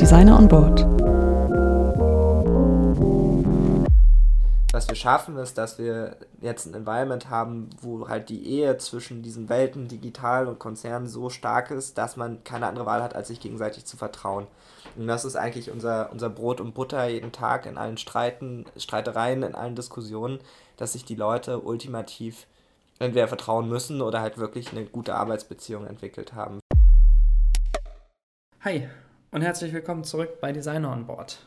Designer on Board. Was wir schaffen, ist, dass wir jetzt ein Environment haben, wo halt die Ehe zwischen diesen Welten, digital und Konzern, so stark ist, dass man keine andere Wahl hat, als sich gegenseitig zu vertrauen. Und das ist eigentlich unser, unser Brot und Butter jeden Tag in allen Streiten, Streitereien, in allen Diskussionen, dass sich die Leute ultimativ entweder vertrauen müssen oder halt wirklich eine gute Arbeitsbeziehung entwickelt haben. Hi und herzlich willkommen zurück bei Designer on Board.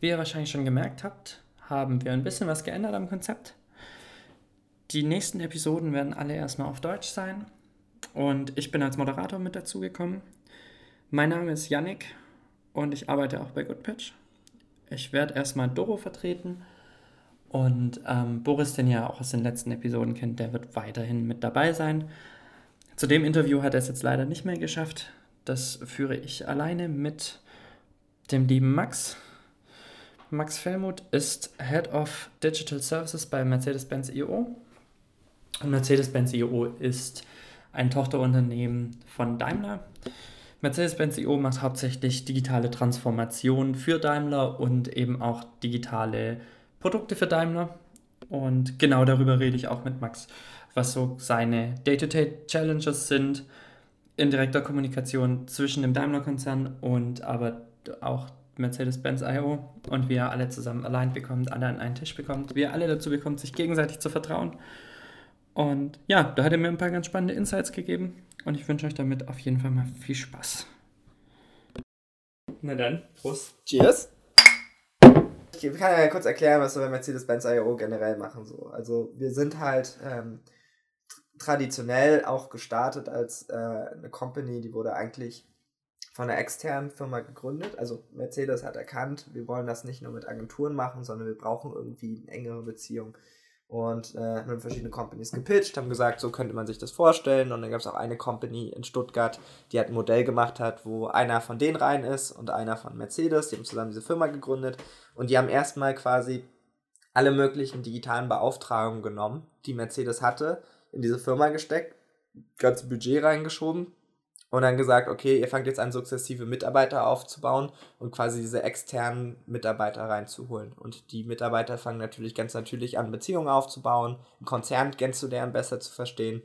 Wie ihr wahrscheinlich schon gemerkt habt, haben wir ein bisschen was geändert am Konzept. Die nächsten Episoden werden alle erstmal auf Deutsch sein und ich bin als Moderator mit dazugekommen. Mein Name ist Yannick und ich arbeite auch bei Goodpitch. Ich werde erstmal Doro vertreten und ähm, Boris, den ihr auch aus den letzten Episoden kennt, der wird weiterhin mit dabei sein. Zu dem Interview hat er es jetzt leider nicht mehr geschafft. Das führe ich alleine mit dem lieben Max. Max Fellmuth ist Head of Digital Services bei Mercedes-Benz IO. Und Mercedes-Benz IO ist ein Tochterunternehmen von Daimler. Mercedes-Benz IO macht hauptsächlich digitale Transformation für Daimler und eben auch digitale Produkte für Daimler. Und genau darüber rede ich auch mit Max, was so seine Day-to-Day-Challenges sind in direkter Kommunikation zwischen dem Daimler-Konzern und aber auch Mercedes-Benz IO und wie er alle zusammen allein bekommt, alle an einen Tisch bekommt, wie er alle dazu bekommt, sich gegenseitig zu vertrauen. Und ja, da hat er mir ein paar ganz spannende Insights gegeben und ich wünsche euch damit auf jeden Fall mal viel Spaß. Na dann, Prost. Cheers. Ich kann ja kurz erklären, was wir bei Mercedes-Benz IO generell machen. So. Also wir sind halt ähm, traditionell auch gestartet als äh, eine Company, die wurde eigentlich von einer externen Firma gegründet. Also Mercedes hat erkannt, wir wollen das nicht nur mit Agenturen machen, sondern wir brauchen irgendwie eine engere Beziehung. Und äh, haben verschiedene Companies gepitcht, haben gesagt, so könnte man sich das vorstellen. Und dann gab es auch eine Company in Stuttgart, die halt ein Modell gemacht hat, wo einer von denen rein ist und einer von Mercedes. Die haben zusammen diese Firma gegründet. Und die haben erstmal quasi alle möglichen digitalen Beauftragungen genommen, die Mercedes hatte, in diese Firma gesteckt, ganze Budget reingeschoben und dann gesagt, okay, ihr fangt jetzt an, sukzessive Mitarbeiter aufzubauen und quasi diese externen Mitarbeiter reinzuholen. Und die Mitarbeiter fangen natürlich ganz natürlich an, Beziehungen aufzubauen, einen Konzern kennenzulernen, besser zu verstehen.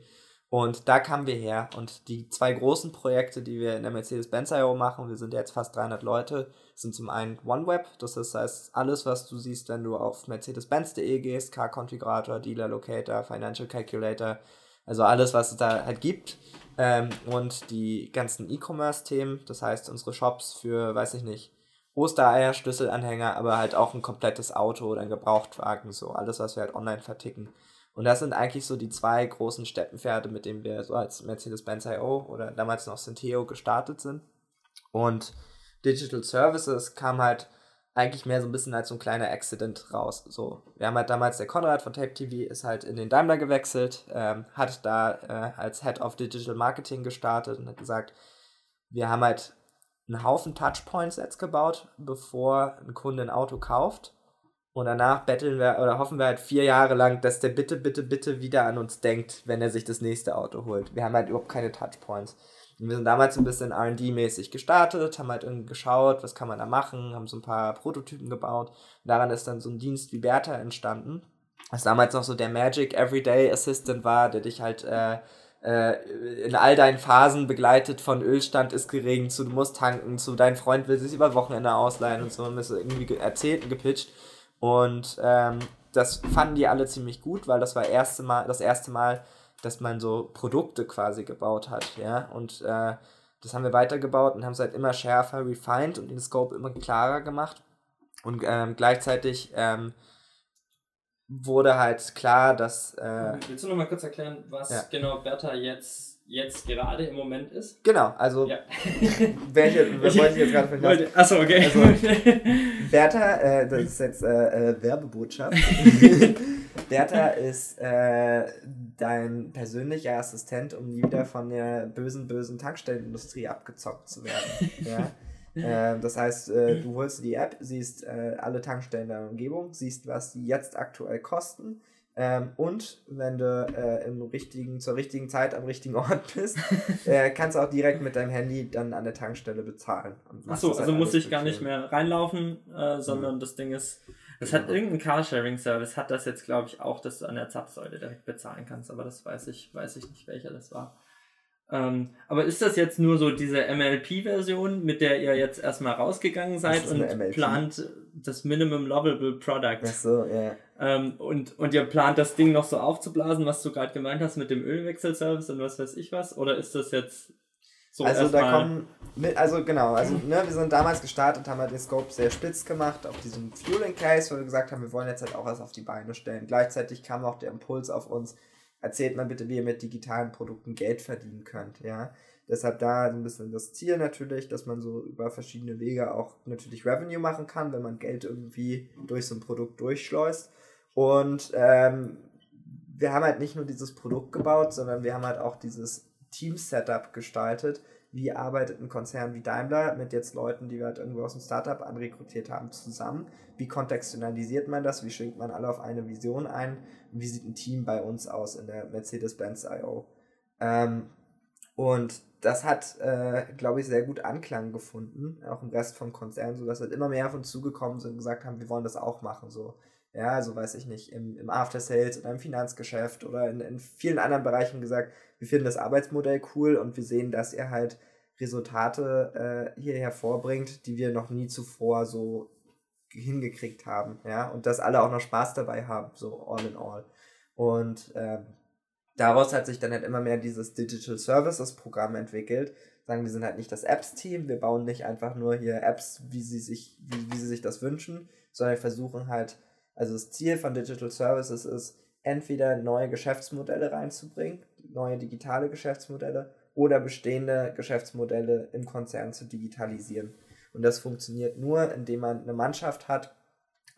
Und da kamen wir her. Und die zwei großen Projekte, die wir in der Mercedes-Benz IO machen, wir sind jetzt fast 300 Leute, sind zum einen OneWeb, das heißt alles, was du siehst, wenn du auf mercedes-benz.de gehst, Car Configurator, Dealer Locator, Financial Calculator, also alles, was es da halt gibt ähm, und die ganzen E-Commerce-Themen, das heißt unsere Shops für, weiß ich nicht, Ostereier, Schlüsselanhänger, aber halt auch ein komplettes Auto oder ein Gebrauchtwagen, so alles, was wir halt online verticken. Und das sind eigentlich so die zwei großen Steppenpferde, mit denen wir so als Mercedes-Benz IO oder damals noch Centeo gestartet sind. Und Digital Services kam halt eigentlich mehr so ein bisschen als so ein kleiner Accident raus. So, wir haben halt damals, der Konrad von Tape TV ist halt in den Daimler gewechselt, ähm, hat da äh, als Head of Digital Marketing gestartet und hat gesagt, wir haben halt einen Haufen Touchpoints jetzt gebaut, bevor ein Kunde ein Auto kauft. Und danach betteln wir oder hoffen wir halt vier Jahre lang, dass der bitte, bitte, bitte wieder an uns denkt, wenn er sich das nächste Auto holt. Wir haben halt überhaupt keine Touchpoints. Und wir sind damals ein bisschen RD-mäßig gestartet, haben halt irgendwie geschaut, was kann man da machen, haben so ein paar Prototypen gebaut. Und daran ist dann so ein Dienst wie Bertha entstanden. Was damals noch so der Magic Everyday Assistant war, der dich halt äh, äh, in all deinen Phasen begleitet von Ölstand ist gering zu du musst tanken, zu dein Freund will sich über Wochenende ausleihen und so, haben wir es irgendwie erzählt und gepitcht. Und ähm, das fanden die alle ziemlich gut, weil das war erste Mal, das erste Mal, dass man so Produkte quasi gebaut hat, ja, und äh, das haben wir weitergebaut und haben es halt immer schärfer refined und den Scope immer klarer gemacht und ähm, gleichzeitig ähm, wurde halt klar, dass... Äh, Willst du noch mal kurz erklären, was ja. genau Bertha jetzt jetzt gerade im Moment ist? Genau, also ja. welche wollte ich jetzt gerade verstehen? Achso, okay. Also, Bertha, äh, das ist jetzt äh, äh, Werbebotschaft. Bertha ist äh, dein persönlicher Assistent, um nie wieder von der bösen, bösen Tankstellenindustrie abgezockt zu werden. ja? Äh, das heißt, du holst die App, siehst alle Tankstellen in der Umgebung, siehst, was die jetzt aktuell kosten, Ähm, und wenn du äh, im richtigen, zur richtigen Zeit am richtigen Ort bist, äh, kannst du auch direkt mit deinem Handy dann an der Tankstelle bezahlen. Achso, halt also muss ich gar nicht mehr reinlaufen, äh, sondern mhm. das Ding ist, es hat irgendein Carsharing-Service, hat das jetzt, glaube ich, auch, dass du an der Zapfsäule direkt bezahlen kannst, aber das weiß ich, weiß ich nicht, welcher das war. Ähm, aber ist das jetzt nur so diese MLP-Version, mit der ihr jetzt erstmal rausgegangen seid und plant das Minimum Lovable Product? Ach so, ja. Yeah. Ähm, und, und ihr plant das Ding noch so aufzublasen, was du gerade gemeint hast mit dem Ölwechselservice und was weiß ich was? Oder ist das jetzt so Also da kommen, also genau, also ne, wir sind damals gestartet, haben halt den Scope sehr spitz gemacht auf diesem Fueling Case, wo wir gesagt haben, wir wollen jetzt halt auch was auf die Beine stellen. Gleichzeitig kam auch der Impuls auf uns, erzählt mal bitte, wie ihr mit digitalen Produkten Geld verdienen könnt, ja. Deshalb da ein bisschen das Ziel natürlich, dass man so über verschiedene Wege auch natürlich Revenue machen kann, wenn man Geld irgendwie durch so ein Produkt durchschleust. Und ähm, wir haben halt nicht nur dieses Produkt gebaut, sondern wir haben halt auch dieses Team-Setup gestaltet. Wie arbeitet ein Konzern wie Daimler mit jetzt Leuten, die wir halt irgendwo aus dem Startup anrekrutiert haben, zusammen? Wie kontextualisiert man das? Wie schwingt man alle auf eine Vision ein? Und wie sieht ein Team bei uns aus in der Mercedes-Benz I.O.? Ähm, und das hat, äh, glaube ich, sehr gut Anklang gefunden, auch im Rest vom Konzern, sodass halt immer mehr uns zugekommen sind und gesagt haben, wir wollen das auch machen. So. Ja, also weiß ich nicht, im, im After Sales oder im Finanzgeschäft oder in, in vielen anderen Bereichen gesagt, wir finden das Arbeitsmodell cool und wir sehen, dass er halt Resultate äh, hier hervorbringt, die wir noch nie zuvor so hingekriegt haben, ja, und dass alle auch noch Spaß dabei haben, so all in all. Und ähm, daraus hat sich dann halt immer mehr dieses Digital Services Programm entwickelt. Sagen, wir sind halt nicht das Apps-Team, wir bauen nicht einfach nur hier Apps, wie sie sich, wie, wie sie sich das wünschen, sondern wir versuchen halt, also das Ziel von Digital Services ist, entweder neue Geschäftsmodelle reinzubringen, neue digitale Geschäftsmodelle oder bestehende Geschäftsmodelle im Konzern zu digitalisieren. Und das funktioniert nur, indem man eine Mannschaft hat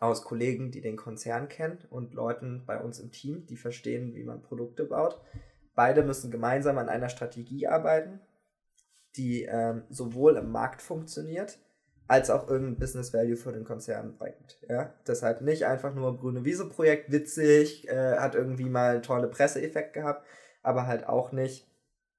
aus Kollegen, die den Konzern kennen und Leuten bei uns im Team, die verstehen, wie man Produkte baut. Beide müssen gemeinsam an einer Strategie arbeiten, die ähm, sowohl im Markt funktioniert, als auch irgendein Business Value für den Konzern bringt. Ja? Deshalb nicht einfach nur grüne Wiese-Projekt, witzig, äh, hat irgendwie mal einen tollen Presseeffekt gehabt, aber halt auch nicht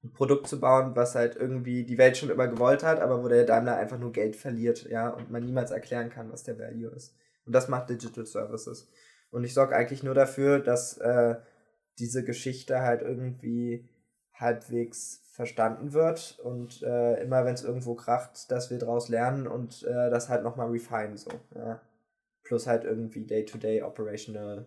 ein Produkt zu bauen, was halt irgendwie die Welt schon immer gewollt hat, aber wo der Daimler einfach nur Geld verliert, ja, und man niemals erklären kann, was der Value ist. Und das macht Digital Services. Und ich sorge eigentlich nur dafür, dass äh, diese Geschichte halt irgendwie halbwegs verstanden wird und äh, immer wenn es irgendwo kracht, dass wir daraus lernen und äh, das halt nochmal refine so. Ja. Plus halt irgendwie Day-to-Day -day Operational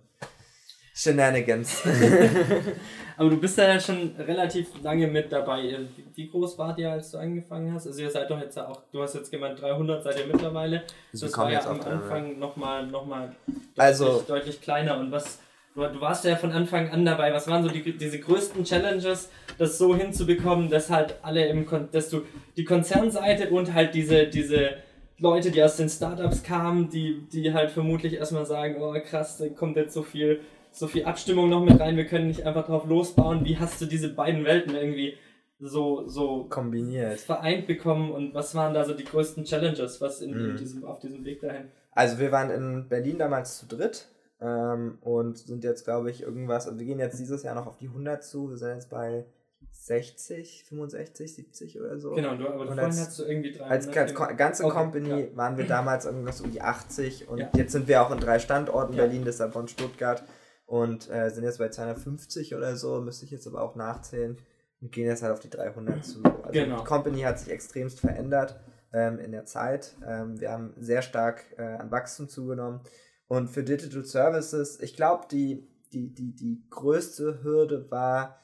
Shenanigans. Aber du bist ja schon relativ lange mit dabei. Wie groß wart ihr, als du angefangen hast? Also ihr seid doch jetzt auch, du hast jetzt gemeint 300 seid ihr mittlerweile. Also das war ja am Anfang nochmal noch mal deutlich, also, deutlich kleiner. Und was, du, du warst ja von Anfang an dabei. Was waren so die, diese größten Challenges, das so hinzubekommen, dass halt alle im, dass du die Konzernseite und halt diese, diese Leute, die aus den Startups kamen, die, die halt vermutlich erstmal sagen, oh krass, da kommt jetzt so viel so viel Abstimmung noch mit rein, wir können nicht einfach drauf losbauen. Wie hast du diese beiden Welten irgendwie so, so kombiniert vereint bekommen und was waren da so die größten Challenges, was in, mhm. in diesem, auf diesem Weg dahin? Also wir waren in Berlin damals zu dritt ähm, und sind jetzt, glaube ich, irgendwas, also wir gehen jetzt dieses Jahr noch auf die 100 zu, wir sind jetzt bei 60, 65, 70 oder so. Genau, du, aber und vorhin hast du irgendwie 300. Als, als ganze okay, Company ja. waren wir damals irgendwas um die 80 und ja. jetzt sind wir auch in drei Standorten, ja. Berlin, Lissabon, Stuttgart und äh, sind jetzt bei 250 oder so, müsste ich jetzt aber auch nachzählen und gehen jetzt halt auf die 300 zu. Also genau. die Company hat sich extremst verändert ähm, in der Zeit. Ähm, wir haben sehr stark äh, an Wachstum zugenommen und für Digital Services, ich glaube, die, die, die, die größte Hürde war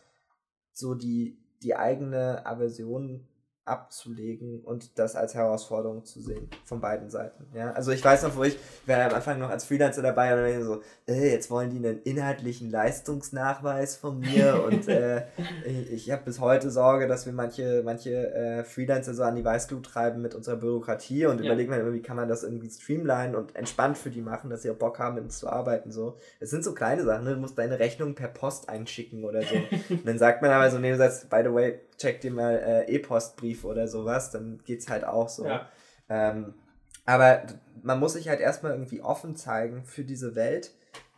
so die, die eigene Aversion abzulegen und das als Herausforderung zu sehen von beiden Seiten. Ja, also ich weiß noch, wo ich war am Anfang noch als Freelancer dabei und dann so, äh, jetzt wollen die einen inhaltlichen Leistungsnachweis von mir und äh, ich, ich habe bis heute Sorge, dass wir manche manche äh, Freelancer so an die Weißglut treiben mit unserer Bürokratie und ja. überlegen wir immer, wie kann man das irgendwie streamline und entspannt für die machen, dass sie auch Bock haben, mit uns zu arbeiten so. Es sind so kleine Sachen, ne? du musst deine Rechnung per Post einschicken oder so. und dann sagt man aber so neben Satz, by the way, check dir mal äh, E-Postbrief oder sowas, dann geht's halt auch so. Ja. Ähm, aber man muss sich halt erstmal irgendwie offen zeigen für diese Welt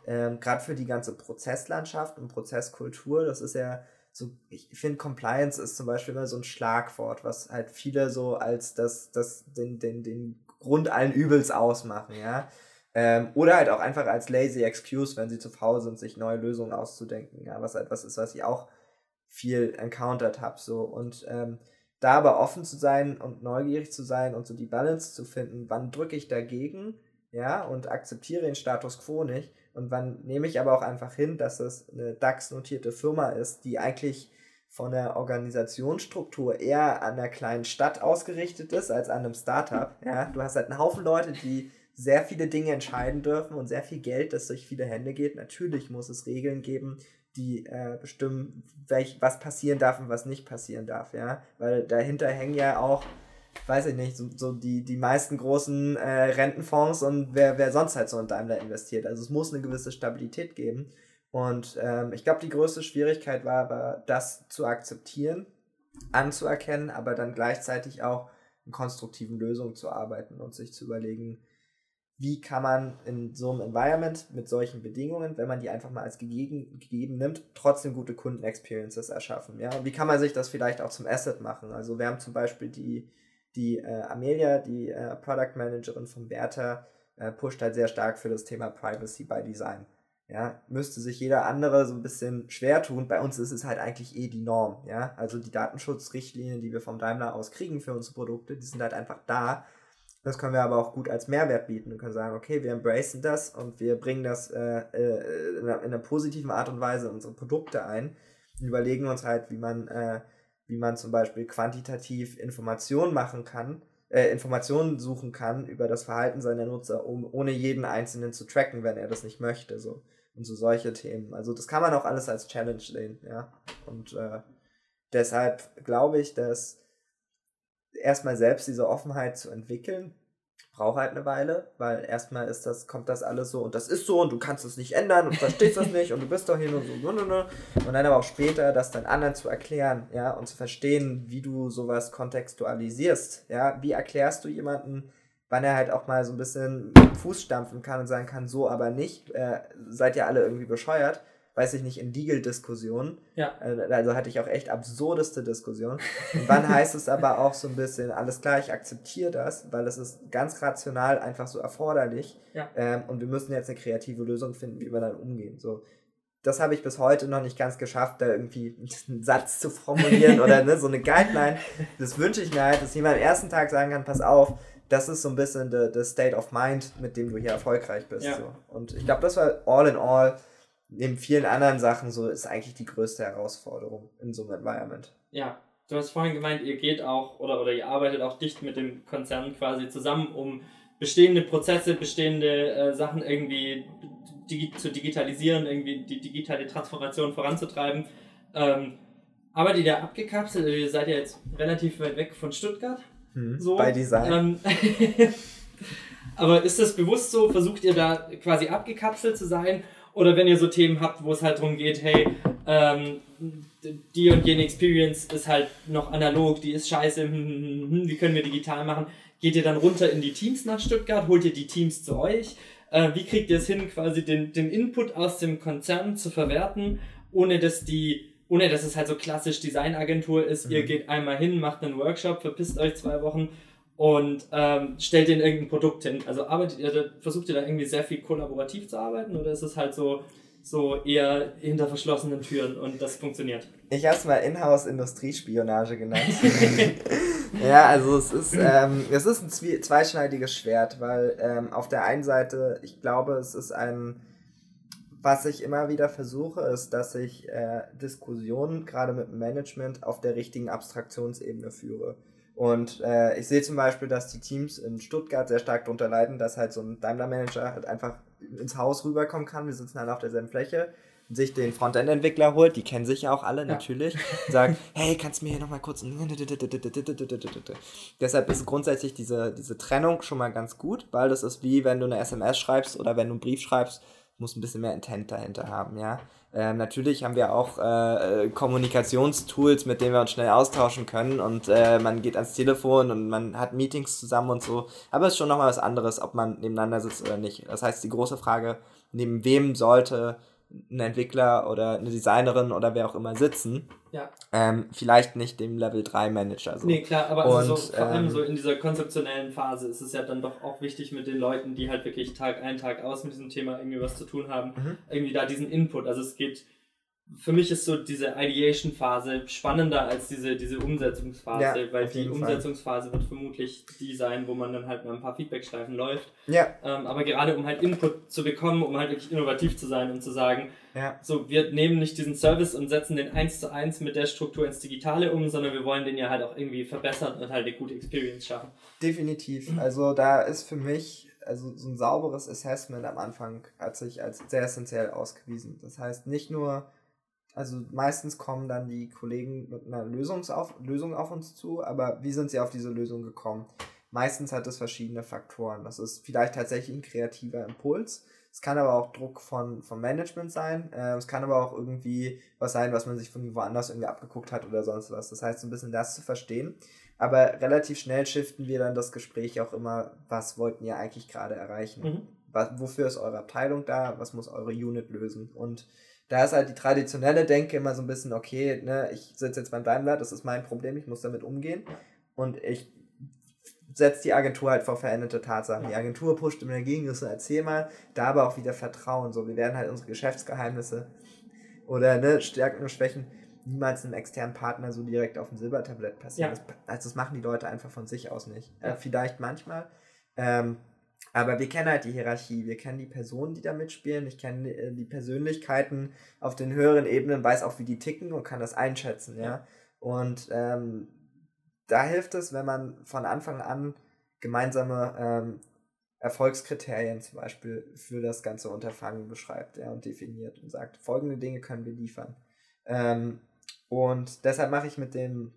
ähm, gerade für die ganze Prozesslandschaft und Prozesskultur, das ist ja so, ich finde, Compliance ist zum Beispiel immer so ein Schlagwort, was halt viele so als das, das den, den, den Grund allen Übels ausmachen, ja. Ähm, oder halt auch einfach als lazy excuse, wenn sie zu faul sind, sich neue Lösungen auszudenken, ja, was etwas ist, was ich auch viel encountered habe, so. Und ähm, da aber offen zu sein und neugierig zu sein und so die Balance zu finden, wann drücke ich dagegen, ja, und akzeptiere den Status quo nicht und wann nehme ich aber auch einfach hin, dass es eine DAX-notierte Firma ist, die eigentlich von der Organisationsstruktur eher an einer kleinen Stadt ausgerichtet ist als an einem Startup. Ja, du hast halt einen Haufen Leute, die sehr viele Dinge entscheiden dürfen und sehr viel Geld, das durch viele Hände geht. Natürlich muss es Regeln geben, die äh, bestimmen, welch, was passieren darf und was nicht passieren darf, ja. Weil dahinter hängen ja auch weiß ich nicht, so, so die, die meisten großen äh, Rentenfonds und wer, wer sonst halt so in Daimler investiert. Also es muss eine gewisse Stabilität geben. Und ähm, ich glaube, die größte Schwierigkeit war aber, das zu akzeptieren, anzuerkennen, aber dann gleichzeitig auch in konstruktiven Lösungen zu arbeiten und sich zu überlegen, wie kann man in so einem Environment mit solchen Bedingungen, wenn man die einfach mal als gegeben, gegeben nimmt, trotzdem gute Kundenexperiences erschaffen. Ja? Wie kann man sich das vielleicht auch zum Asset machen? Also wir haben zum Beispiel die die äh, Amelia, die äh, Product Managerin von Bertha, äh, pusht halt sehr stark für das Thema Privacy by Design. Ja, müsste sich jeder andere so ein bisschen schwer tun. Bei uns ist es halt eigentlich eh die Norm. Ja, also die Datenschutzrichtlinien, die wir vom Daimler aus kriegen für unsere Produkte, die sind halt einfach da. Das können wir aber auch gut als Mehrwert bieten. Wir können sagen, okay, wir embracen das und wir bringen das äh, äh in, einer, in, einer, positiven Art und Weise in unsere Produkte ein und überlegen uns halt, wie man äh, wie man zum Beispiel quantitativ Informationen machen kann, äh, Informationen suchen kann über das Verhalten seiner Nutzer, um ohne jeden einzelnen zu tracken, wenn er das nicht möchte. So. Und so solche Themen. Also das kann man auch alles als Challenge sehen, ja. Und äh, deshalb glaube ich, dass erstmal selbst diese Offenheit zu entwickeln, braucht halt eine Weile, weil erstmal ist das, kommt das alles so und das ist so und du kannst es nicht ändern und verstehst das nicht und du bist doch hier nur so und dann aber auch später das dann anderen zu erklären, ja, und zu verstehen, wie du sowas kontextualisierst, ja, wie erklärst du jemanden, wann er halt auch mal so ein bisschen Fuß stampfen kann und sagen kann, so aber nicht, äh, seid ihr alle irgendwie bescheuert weiß ich nicht, in Deagle-Diskussionen. Ja. Äh, also hatte ich auch echt absurdeste Diskussionen. Und wann heißt es aber auch so ein bisschen, alles klar, ich akzeptiere das, weil es ist ganz rational einfach so erforderlich. Ja. Ähm, und wir müssen jetzt eine kreative Lösung finden, wie wir dann umgehen. So. Das habe ich bis heute noch nicht ganz geschafft, da irgendwie einen Satz zu formulieren oder ne, so eine Guideline. Das wünsche ich mir halt, dass jemand am ersten Tag sagen kann, pass auf, das ist so ein bisschen the, State of Mind, mit dem du hier erfolgreich bist. Ja. So. Und ich glaube, das war all in all neben vielen anderen Sachen so ist eigentlich die größte Herausforderung in so einem Environment. Ja, du hast vorhin gemeint, ihr geht auch oder, oder ihr arbeitet auch dicht mit dem Konzern quasi zusammen, um bestehende Prozesse, bestehende äh, Sachen irgendwie digi zu digitalisieren, irgendwie die digitale Transformation voranzutreiben. Ähm, arbeitet ihr abgekapselt? Also ihr seid ja jetzt relativ weit weg von Stuttgart. Hm, so. Bei Design. Ähm, aber ist das bewusst so? Versucht ihr da quasi abgekapselt zu sein? Oder wenn ihr so Themen habt, wo es halt darum geht, hey, ähm, die und jene Experience ist halt noch analog, die ist scheiße, hm, hm, hm, wie können wir digital machen? Geht ihr dann runter in die Teams nach Stuttgart? Holt ihr die Teams zu euch? Äh, wie kriegt ihr es hin, quasi den, den Input aus dem Konzern zu verwerten, ohne dass die ohne dass es halt so klassisch Designagentur ist, mhm. ihr geht einmal hin, macht einen Workshop, verpisst euch zwei Wochen und ähm, stellt denen irgendein Produkt hin. Also arbeitet ihr, versucht ihr da irgendwie sehr viel kollaborativ zu arbeiten oder ist es halt so, so eher hinter verschlossenen Türen und das funktioniert? Ich habe es mal Inhouse-Industriespionage genannt. ja, also es ist, ähm, es ist ein zweischneidiges Schwert, weil ähm, auf der einen Seite, ich glaube, es ist ein, was ich immer wieder versuche, ist, dass ich äh, Diskussionen gerade mit Management auf der richtigen Abstraktionsebene führe. Und äh, ich sehe zum Beispiel, dass die Teams in Stuttgart sehr stark darunter leiden, dass halt so ein Daimler-Manager halt einfach ins Haus rüberkommen kann. Wir sitzen halt auf derselben Fläche sich den Frontend-Entwickler holt, die kennen sich ja auch alle ja. natürlich, sagt, hey, kannst du mir hier nochmal kurz... Deshalb ist grundsätzlich diese, diese Trennung schon mal ganz gut, weil das ist wie, wenn du eine SMS schreibst oder wenn du einen Brief schreibst, muss ein bisschen mehr Intent dahinter haben, ja. Ähm, natürlich haben wir auch äh, Kommunikationstools, mit denen wir uns schnell austauschen können und äh, man geht ans Telefon und man hat Meetings zusammen und so. Aber es ist schon nochmal was anderes, ob man nebeneinander sitzt oder nicht. Das heißt, die große Frage, neben wem sollte ein Entwickler oder eine Designerin oder wer auch immer sitzen. Ja. Ähm, vielleicht nicht dem Level 3 Manager. So. Nee, klar, aber und, also so, vor allem ähm, so in dieser konzeptionellen Phase ist es ja dann doch auch wichtig mit den Leuten, die halt wirklich Tag ein, Tag aus mit diesem Thema irgendwie was zu tun haben, mhm. irgendwie da diesen Input. Also es geht für mich ist so diese Ideation-Phase spannender als diese, diese Umsetzungsphase, ja, weil die Umsetzungsphase wird vermutlich die sein, wo man dann halt mal ein paar Feedbackschleifen läuft. Ja. Ähm, aber gerade um halt Input zu bekommen, um halt wirklich innovativ zu sein und zu sagen, ja. so wir nehmen nicht diesen Service und setzen den eins zu eins mit der Struktur ins Digitale um, sondern wir wollen den ja halt auch irgendwie verbessern und halt eine gute Experience schaffen. Definitiv. Also da ist für mich also so ein sauberes Assessment am Anfang hat sich als sehr essentiell ausgewiesen. Das heißt nicht nur also meistens kommen dann die Kollegen mit einer Lösungsauf Lösung auf uns zu, aber wie sind sie auf diese Lösung gekommen? Meistens hat es verschiedene Faktoren. Das ist vielleicht tatsächlich ein kreativer Impuls. Es kann aber auch Druck von, vom Management sein. Äh, es kann aber auch irgendwie was sein, was man sich von woanders irgendwie abgeguckt hat oder sonst was. Das heißt, so ein bisschen das zu verstehen. Aber relativ schnell shiften wir dann das Gespräch auch immer, was wollten ihr eigentlich gerade erreichen? Mhm. Was, wofür ist eure Abteilung da? Was muss eure Unit lösen? Und da ist halt die traditionelle Denke immer so ein bisschen, okay, ne, ich sitze jetzt beim Daimler, das ist mein Problem, ich muss damit umgehen. Und ich setze die Agentur halt vor veränderte Tatsachen. Die Agentur pusht immer dagegen, so erzähl mal, da aber auch wieder Vertrauen. So, wir werden halt unsere Geschäftsgeheimnisse oder ne, Stärken und Schwächen niemals einem externen Partner so direkt auf dem Silbertablett passieren. Ja. Das, also das machen die Leute einfach von sich aus nicht. Ja. Äh, vielleicht manchmal. Ähm, aber wir kennen halt die Hierarchie, wir kennen die Personen, die da mitspielen, ich kenne äh, die Persönlichkeiten auf den höheren Ebenen, weiß auch, wie die ticken und kann das einschätzen, ja. Und ähm, da hilft es, wenn man von Anfang an gemeinsame ähm, Erfolgskriterien zum Beispiel für das ganze Unterfangen beschreibt ja, und definiert und sagt, folgende Dinge können wir liefern. Ähm, und deshalb mache ich mit dem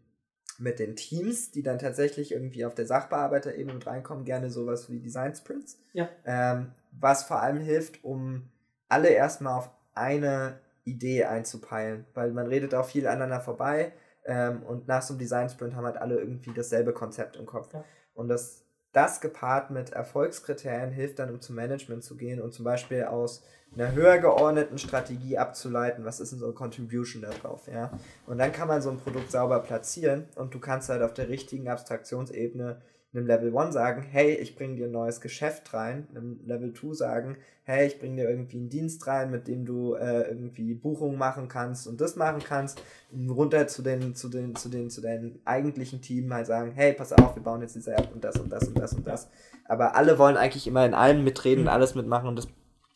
mit den Teams, die dann tatsächlich irgendwie auf der Sachbearbeiterebene mit reinkommen, gerne sowas wie Design Sprints. Ja. Ähm, was vor allem hilft, um alle erstmal auf eine Idee einzupeilen, weil man redet auch viel aneinander vorbei ähm, und nach so einem Design Sprint haben halt alle irgendwie dasselbe Konzept im Kopf. Ja. Und das, das gepaart mit Erfolgskriterien hilft dann, um zum Management zu gehen und zum Beispiel aus einer höher geordneten Strategie abzuleiten, was ist denn so eine Contribution darauf, ja. Und dann kann man so ein Produkt sauber platzieren und du kannst halt auf der richtigen Abstraktionsebene einem Level 1 sagen, hey, ich bringe dir ein neues Geschäft rein, einem Level 2 sagen, hey, ich bringe dir irgendwie einen Dienst rein, mit dem du äh, irgendwie Buchungen machen kannst und das machen kannst, und runter zu den, zu den, zu den, zu deinen eigentlichen Team halt sagen, hey, pass auf, wir bauen jetzt diese App und das und das und das und das. Aber alle wollen eigentlich immer in allem mitreden, mhm. alles mitmachen und das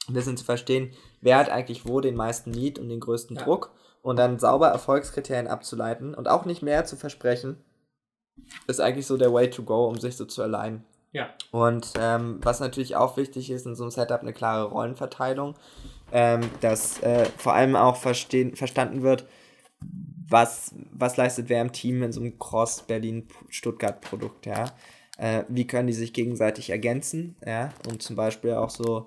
ein bisschen zu verstehen, wer hat eigentlich wo den meisten Need und den größten ja. Druck und dann sauber Erfolgskriterien abzuleiten und auch nicht mehr zu versprechen, ist eigentlich so der Way to go, um sich so zu allein. Ja. Und ähm, was natürlich auch wichtig ist in so einem Setup, eine klare Rollenverteilung, ähm, dass äh, vor allem auch verstehen, verstanden wird, was, was leistet wer im Team in so einem Cross-Berlin-Stuttgart-Produkt, ja. Äh, wie können die sich gegenseitig ergänzen, ja, und zum Beispiel auch so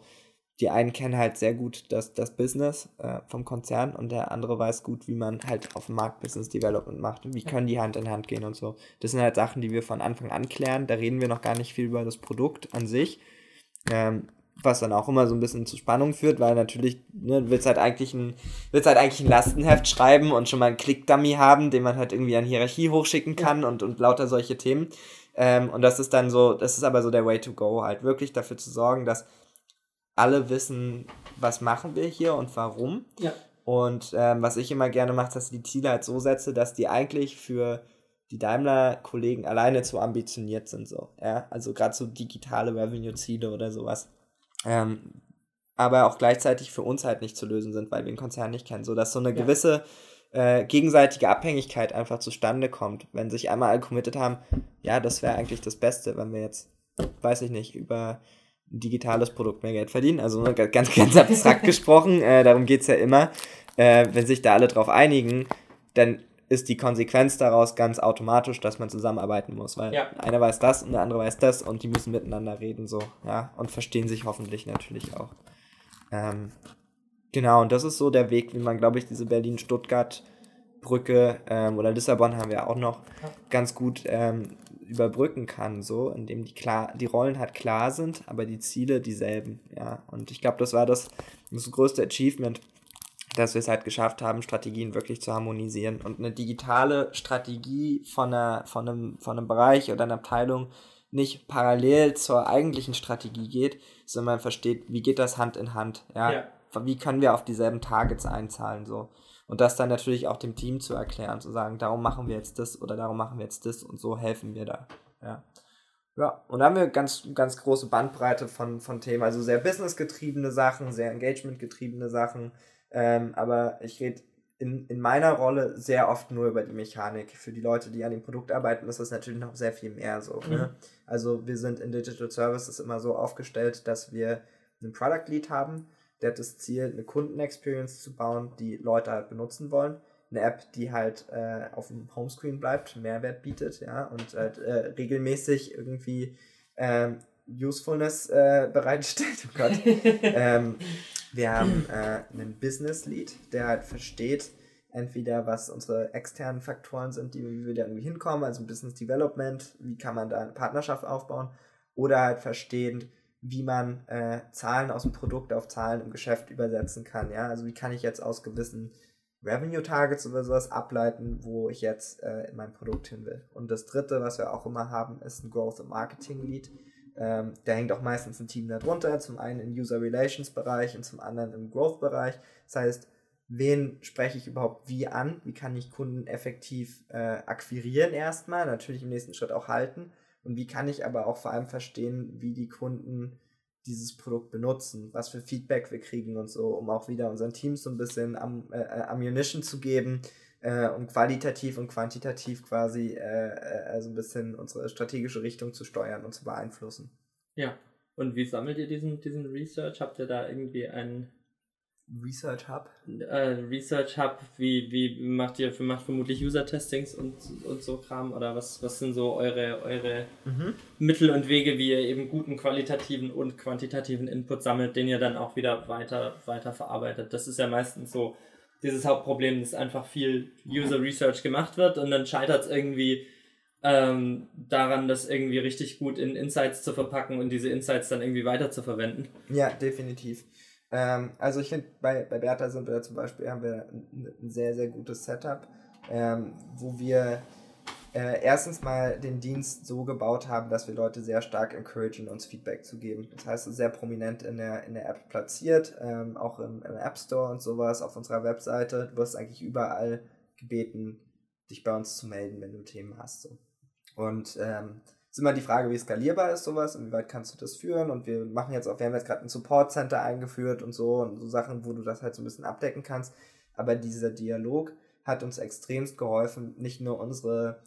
die einen kennen halt sehr gut das, das Business äh, vom Konzern und der andere weiß gut, wie man halt auf dem Markt Business Development macht. Wie können die Hand in Hand gehen und so. Das sind halt Sachen, die wir von Anfang an klären. Da reden wir noch gar nicht viel über das Produkt an sich. Ähm, was dann auch immer so ein bisschen zu Spannung führt, weil natürlich ne, willst halt eigentlich ein willst halt eigentlich ein Lastenheft schreiben und schon mal einen Click-Dummy haben, den man halt irgendwie an Hierarchie hochschicken kann und, und lauter solche Themen. Ähm, und das ist dann so, das ist aber so der Way to go, halt wirklich dafür zu sorgen, dass alle wissen, was machen wir hier und warum. Ja. Und ähm, was ich immer gerne mache, dass ich die Ziele halt so setze, dass die eigentlich für die Daimler-Kollegen alleine zu ambitioniert sind. So, ja? Also gerade so digitale Revenue-Ziele oder sowas. Ähm, aber auch gleichzeitig für uns halt nicht zu lösen sind, weil wir den Konzern nicht kennen. So dass so eine ja. gewisse äh, gegenseitige Abhängigkeit einfach zustande kommt. Wenn sich einmal alle committed haben, ja, das wäre eigentlich das Beste, wenn wir jetzt, weiß ich nicht, über digitales Produkt mehr Geld verdienen. Also ne, ganz, ganz abstrakt gesprochen, äh, darum geht es ja immer. Äh, wenn sich da alle drauf einigen, dann ist die Konsequenz daraus ganz automatisch, dass man zusammenarbeiten muss, weil ja. einer weiß das und der andere weiß das und die müssen miteinander reden so, ja, und verstehen sich hoffentlich natürlich auch. Ähm, Genau, und das ist so der Weg, wie man, glaube ich, diese Berlin-Stuttgart-Brücke ähm, oder Lissabon haben wir auch noch ja. ganz gut ähm, überbrücken kann, so, indem die klar, die Rollen halt klar sind, aber die Ziele dieselben, ja. Und ich glaube, das war das, das größte Achievement, dass wir es halt geschafft haben, Strategien wirklich zu harmonisieren. Und eine digitale Strategie von, einer, von, einem, von einem Bereich oder einer Abteilung nicht parallel zur eigentlichen Strategie geht, sondern man versteht, wie geht das Hand in Hand, ja. ja wie können wir auf dieselben Targets einzahlen, so. Und das dann natürlich auch dem Team zu erklären, zu sagen, darum machen wir jetzt das oder darum machen wir jetzt das und so helfen wir da, ja. Ja, und da haben wir ganz, ganz große Bandbreite von, von Themen, also sehr businessgetriebene Sachen, sehr engagementgetriebene Sachen, ähm, aber ich rede in, in meiner Rolle sehr oft nur über die Mechanik. Für die Leute, die an dem Produkt arbeiten, ist das natürlich noch sehr viel mehr so. Ne? Mhm. Ne? Also wir sind in Digital Services immer so aufgestellt, dass wir einen Product Lead haben, der hat das Ziel, eine Kundenexperience zu bauen, die Leute halt benutzen wollen. Eine App, die halt äh, auf dem Homescreen bleibt, Mehrwert bietet, ja, und halt äh, regelmäßig irgendwie ähm, Usefulness äh, bereitstellt. Oh Gott. ähm, wir haben äh, einen Business Lead, der halt versteht, entweder was unsere externen Faktoren sind, die, wie wir da irgendwie hinkommen, also Business Development, wie kann man da eine Partnerschaft aufbauen, oder halt verstehen, wie man äh, Zahlen aus dem Produkt auf Zahlen im Geschäft übersetzen kann. Ja? Also wie kann ich jetzt aus gewissen Revenue Targets oder sowas ableiten, wo ich jetzt äh, in mein Produkt hin will. Und das dritte, was wir auch immer haben, ist ein Growth and Marketing Lead. Ähm, da hängt auch meistens ein Team darunter, zum einen im User Relations Bereich und zum anderen im Growth Bereich. Das heißt, wen spreche ich überhaupt wie an? Wie kann ich Kunden effektiv äh, akquirieren erstmal, natürlich im nächsten Schritt auch halten und wie kann ich aber auch vor allem verstehen, wie die Kunden dieses Produkt benutzen, was für Feedback wir kriegen und so, um auch wieder unseren Teams so ein bisschen am, äh, äh Ammunition zu geben äh, und qualitativ und quantitativ quasi äh, also ein bisschen unsere strategische Richtung zu steuern und zu beeinflussen. Ja, und wie sammelt ihr diesen, diesen Research? Habt ihr da irgendwie einen Research Hub? Äh, Research Hub, wie, wie macht ihr macht vermutlich User-Testings und, und so Kram? Oder was, was sind so eure, eure mhm. Mittel und Wege, wie ihr eben guten qualitativen und quantitativen Input sammelt, den ihr dann auch wieder weiter, weiter verarbeitet? Das ist ja meistens so dieses Hauptproblem, dass einfach viel User Research gemacht wird und dann scheitert es irgendwie ähm, daran, das irgendwie richtig gut in Insights zu verpacken und diese Insights dann irgendwie weiter zu verwenden. Ja, definitiv. Ähm, also ich finde, bei, bei Bertha sind wir zum Beispiel, haben wir ein, ein sehr, sehr gutes Setup, ähm, wo wir äh, erstens mal den Dienst so gebaut haben, dass wir Leute sehr stark encouragen, uns Feedback zu geben. Das heißt, sehr prominent in der, in der App platziert, ähm, auch im, im App Store und sowas, auf unserer Webseite. Du wirst eigentlich überall gebeten, dich bei uns zu melden, wenn du Themen hast. So. Und ähm, ist immer die Frage, wie skalierbar ist sowas und wie weit kannst du das führen. Und wir machen jetzt auch, wir haben jetzt gerade ein Support Center eingeführt und so und so Sachen, wo du das halt so ein bisschen abdecken kannst. Aber dieser Dialog hat uns extremst geholfen, nicht nur unsere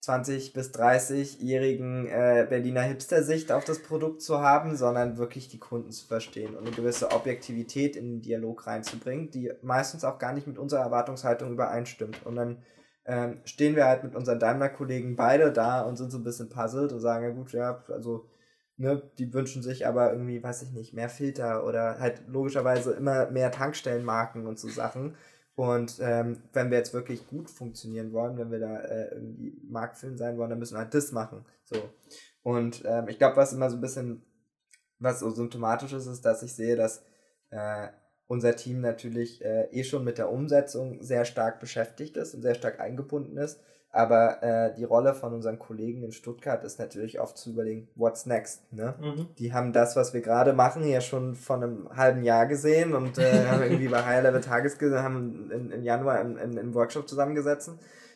20 bis 30-jährigen äh, Berliner Hipster-Sicht auf das Produkt zu haben, sondern wirklich die Kunden zu verstehen und eine gewisse Objektivität in den Dialog reinzubringen, die meistens auch gar nicht mit unserer Erwartungshaltung übereinstimmt. Und dann ähm, stehen wir halt mit unseren Daimler-Kollegen beide da und sind so ein bisschen puzzled und sagen, ja gut, ja, also, ne, die wünschen sich aber irgendwie, weiß ich nicht, mehr Filter oder halt logischerweise immer mehr Tankstellenmarken und so Sachen. Und ähm, wenn wir jetzt wirklich gut funktionieren wollen, wenn wir da äh, irgendwie marktfüllend sein wollen, dann müssen wir halt das machen. So. Und ähm, ich glaube, was immer so ein bisschen, was so symptomatisch ist, ist, dass ich sehe, dass äh, unser Team natürlich äh, eh schon mit der Umsetzung sehr stark beschäftigt ist und sehr stark eingebunden ist. Aber äh, die Rolle von unseren Kollegen in Stuttgart ist natürlich oft zu überlegen, what's next? Ne? Mhm. Die haben das, was wir gerade machen, ja schon von einem halben Jahr gesehen und äh, haben irgendwie bei High Level Tages haben im, im Januar im, im, im Workshop zusammengesetzt.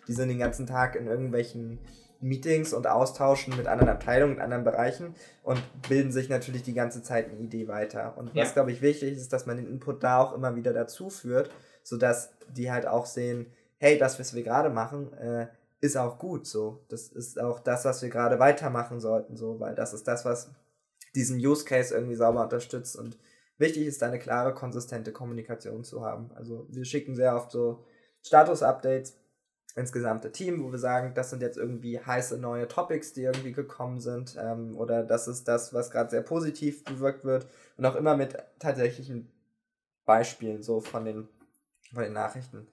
Die sind den ganzen Tag in irgendwelchen Meetings und austauschen mit anderen Abteilungen, mit anderen Bereichen und bilden sich natürlich die ganze Zeit eine Idee weiter. Und was, ja. glaube ich, wichtig ist, dass man den Input da auch immer wieder dazu führt, sodass die halt auch sehen, hey, das, was wir gerade machen, äh, ist auch gut so. Das ist auch das, was wir gerade weitermachen sollten, so, weil das ist das, was diesen Use Case irgendwie sauber unterstützt. Und wichtig ist, eine klare, konsistente Kommunikation zu haben. Also wir schicken sehr oft so Status-Updates ins gesamte Team, wo wir sagen, das sind jetzt irgendwie heiße neue Topics, die irgendwie gekommen sind, ähm, oder das ist das, was gerade sehr positiv bewirkt wird und auch immer mit tatsächlichen Beispielen so von den, von den Nachrichten.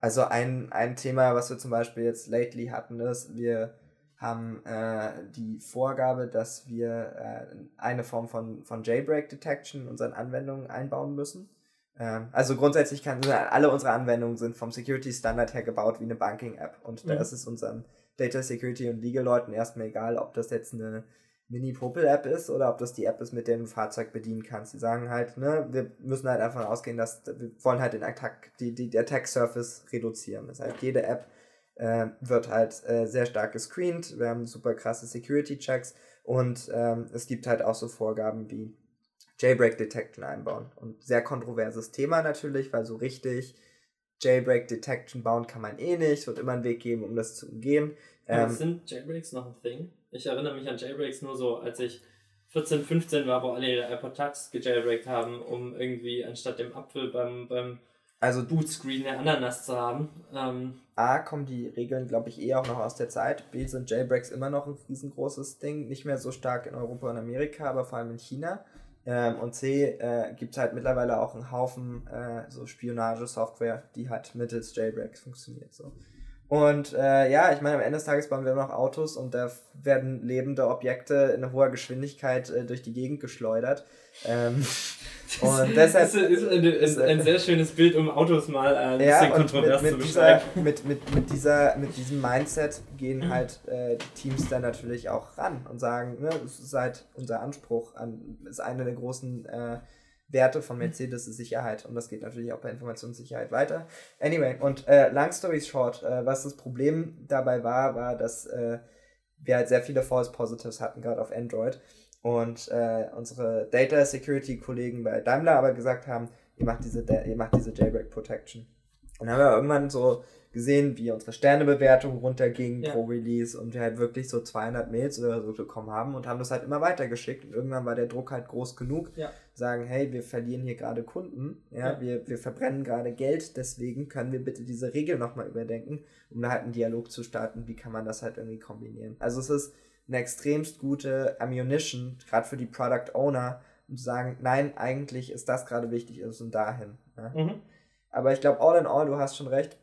Also ein, ein Thema, was wir zum Beispiel jetzt lately hatten, ist, wir haben äh, die Vorgabe, dass wir äh, eine Form von, von Jailbreak Detection in unseren Anwendungen einbauen müssen. Ähm, also grundsätzlich kann alle unsere Anwendungen sind vom Security Standard her gebaut wie eine Banking App und mhm. da ist es unseren Data Security und Legal Leuten erstmal egal, ob das jetzt eine Mini-Popel-App ist oder ob das die App ist, mit der du ein Fahrzeug bedienen kannst. Die sagen halt, ne, wir müssen halt einfach ausgehen, dass wir wollen halt den Attack, die, die Attack-Surface reduzieren. Das heißt, jede App äh, wird halt äh, sehr stark gescreent. Wir haben super krasse Security-Checks und ähm, es gibt halt auch so Vorgaben wie Jailbreak Detection einbauen. Und sehr kontroverses Thema natürlich, weil so richtig Jailbreak Detection bauen kann man eh nicht. Es wird immer einen Weg geben, um das zu umgehen. Ähm, sind Jailbreaks noch ein Thing? Ich erinnere mich an Jailbreaks nur so, als ich 14, 15 war, wo alle ihre iPod Touchs gejailbreakt haben, um irgendwie anstatt dem Apfel beim, beim also Bootscreen eine Ananas zu haben. Ähm, A, kommen die Regeln, glaube ich, eh auch noch aus der Zeit. B, sind Jailbreaks immer noch ein riesengroßes Ding. Nicht mehr so stark in Europa und Amerika, aber vor allem in China. Ähm, und C, äh, gibt es halt mittlerweile auch einen Haufen äh, so Spionagesoftware, die halt mittels Jailbreaks funktioniert. So. Und äh, ja, ich meine, am Ende des Tages bauen wir noch Autos und da werden lebende Objekte in hoher Geschwindigkeit äh, durch die Gegend geschleudert. Ähm, und deshalb das ist, ein, ist ein, sehr schönes Bild, um Autos mal äh, ein ja, bisschen kontrovers mit, mit zu beschreiben. Dieser, mit, mit, mit, dieser, mit diesem Mindset gehen halt äh, die Teams dann natürlich auch ran und sagen, ne, das ist halt unser Anspruch an, ist eine der großen äh, Werte von Mercedes ist Sicherheit und das geht natürlich auch bei Informationssicherheit weiter. Anyway, und äh, long story short, äh, was das Problem dabei war, war, dass äh, wir halt sehr viele False Positives hatten, gerade auf Android und äh, unsere Data Security Kollegen bei Daimler aber gesagt haben, ihr macht diese, ihr macht diese Jailbreak Protection. Und dann haben wir irgendwann so gesehen, wie unsere Sternebewertung runterging ja. pro Release und wir halt wirklich so 200 Mails oder so bekommen haben und haben das halt immer weitergeschickt und irgendwann war der Druck halt groß genug, ja. Sagen, hey, wir verlieren hier gerade Kunden, ja, ja, Wir, wir verbrennen gerade Geld, deswegen können wir bitte diese Regel nochmal überdenken, um da halt einen Dialog zu starten, wie kann man das halt irgendwie kombinieren. Also es ist eine extremst gute Ammunition, gerade für die Product Owner, um zu sagen, nein, eigentlich ist das gerade wichtig, ist und dahin. Ja? Mhm. Aber ich glaube, all in all, du hast schon recht,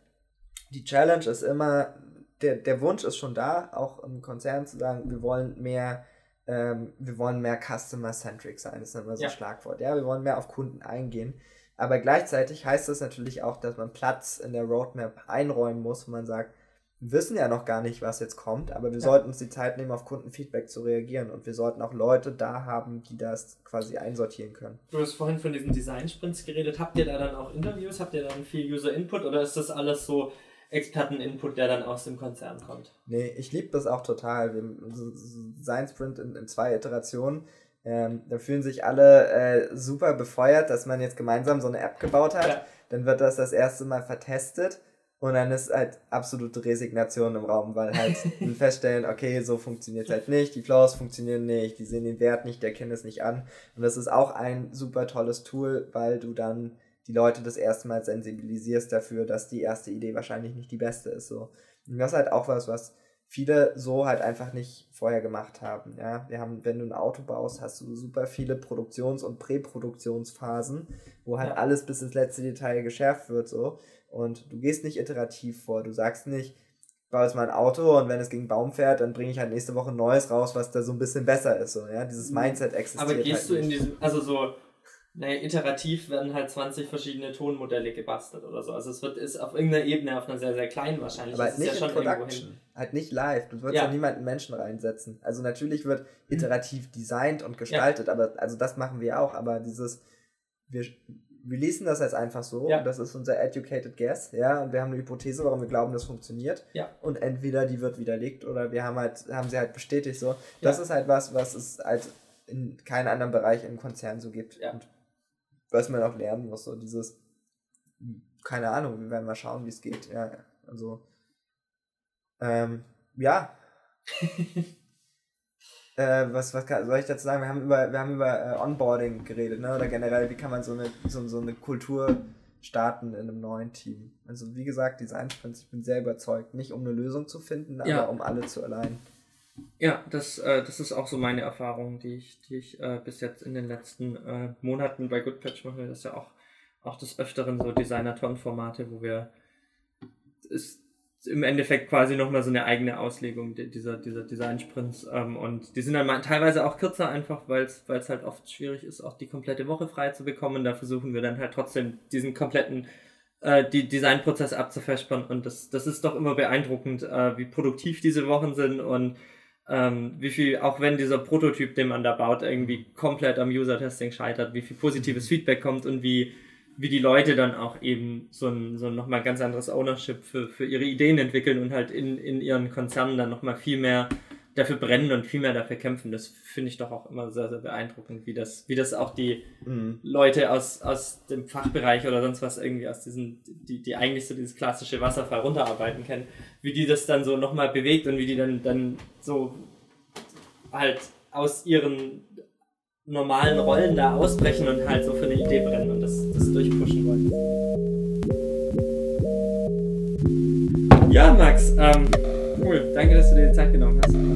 die Challenge ist immer, der, der Wunsch ist schon da, auch im Konzern zu sagen, wir wollen mehr, ähm, wir wollen mehr Customer-Centric sein, das ist immer so ja. ein Schlagwort. Ja, wir wollen mehr auf Kunden eingehen. Aber gleichzeitig heißt das natürlich auch, dass man Platz in der Roadmap einräumen muss, wo man sagt, wir wissen ja noch gar nicht, was jetzt kommt, aber wir ja. sollten uns die Zeit nehmen, auf Kundenfeedback zu reagieren. Und wir sollten auch Leute da haben, die das quasi einsortieren können. Du hast vorhin von diesen Design-Sprints geredet. Habt ihr da dann auch Interviews? Habt ihr dann viel User-Input oder ist das alles so Experten-Input, der dann aus dem Konzern kommt. Nee, ich liebe das auch total. Wir Design Sprint in, in zwei Iterationen. Ähm, da fühlen sich alle äh, super befeuert, dass man jetzt gemeinsam so eine App gebaut hat. Ja. Dann wird das das erste Mal vertestet und dann ist halt absolute Resignation im Raum, weil halt feststellen, okay, so funktioniert es halt nicht, die Flaws funktionieren nicht, die sehen den Wert nicht, die erkennen es nicht an. Und das ist auch ein super tolles Tool, weil du dann die Leute das erste Mal sensibilisierst dafür, dass die erste Idee wahrscheinlich nicht die beste ist. So. Und das ist halt auch was, was viele so halt einfach nicht vorher gemacht haben. Ja, wir haben, wenn du ein Auto baust, hast du super viele Produktions- und Präproduktionsphasen, wo halt ja. alles bis ins letzte Detail geschärft wird, so. Und du gehst nicht iterativ vor. Du sagst nicht, baue jetzt mal ein Auto und wenn es gegen Baum fährt, dann bringe ich halt nächste Woche ein neues raus, was da so ein bisschen besser ist, so, ja. Dieses mhm. Mindset existiert. Aber gehst halt du in diesem, also so, naja, iterativ werden halt 20 verschiedene Tonmodelle gebastelt oder so. Also es wird ist auf irgendeiner Ebene, auf einer sehr, sehr kleinen wahrscheinlich. Aber halt nicht ja in Production, halt nicht live. Du würdest ja, ja niemanden Menschen reinsetzen. Also natürlich wird iterativ designt und gestaltet, ja. aber also das machen wir auch, aber dieses, wir releasen das jetzt einfach so ja. und das ist unser educated guess, ja, und wir haben eine Hypothese, warum wir glauben, das funktioniert. Ja. Und entweder die wird widerlegt oder wir haben halt, haben sie halt bestätigt so. Das ist halt was, was es halt in keinem anderen Bereich im Konzern so gibt. Ja. Und was man auch lernen muss, so dieses, keine Ahnung, wir werden mal schauen, wie es geht. Ja, also, ähm, ja. äh, was, was kann, soll ich dazu sagen? Wir haben über, wir haben über äh, Onboarding geredet, ne? Oder generell, wie kann man so eine, so, so eine Kultur starten in einem neuen Team. Also wie gesagt, Designsprints, ich bin sehr überzeugt, nicht um eine Lösung zu finden, ja. aber um alle zu allein. Ja, das, äh, das ist auch so meine Erfahrung, die ich, die ich äh, bis jetzt in den letzten äh, Monaten bei Goodpatch machen wir das ja auch, auch des Öfteren so Designer-Ton-Formate, wo wir ist im Endeffekt quasi nochmal so eine eigene Auslegung dieser, dieser Design-Sprints. Ähm, und die sind dann teilweise auch kürzer, einfach weil es halt oft schwierig ist, auch die komplette Woche frei zu bekommen. Da versuchen wir dann halt trotzdem diesen kompletten äh, die Designprozess abzufespern. Und das, das ist doch immer beeindruckend, äh, wie produktiv diese Wochen sind und ähm, wie viel, auch wenn dieser Prototyp, den man da baut, irgendwie komplett am User-Testing scheitert, wie viel positives Feedback kommt und wie wie die Leute dann auch eben so ein, so ein nochmal ganz anderes Ownership für, für ihre Ideen entwickeln und halt in, in ihren Konzernen dann nochmal viel mehr dafür brennen und viel mehr dafür kämpfen. Das finde ich doch auch immer sehr, sehr beeindruckend, wie das, wie das auch die mhm. Leute aus, aus dem Fachbereich oder sonst was irgendwie aus diesen, die, die eigentlich so dieses klassische Wasserfall runterarbeiten kennen, wie die das dann so nochmal bewegt und wie die dann, dann so halt aus ihren normalen Rollen da ausbrechen und halt so für eine Idee brennen und das, das durchpushen wollen. Ja, Max, ähm, cool. Danke, dass du dir die Zeit genommen hast.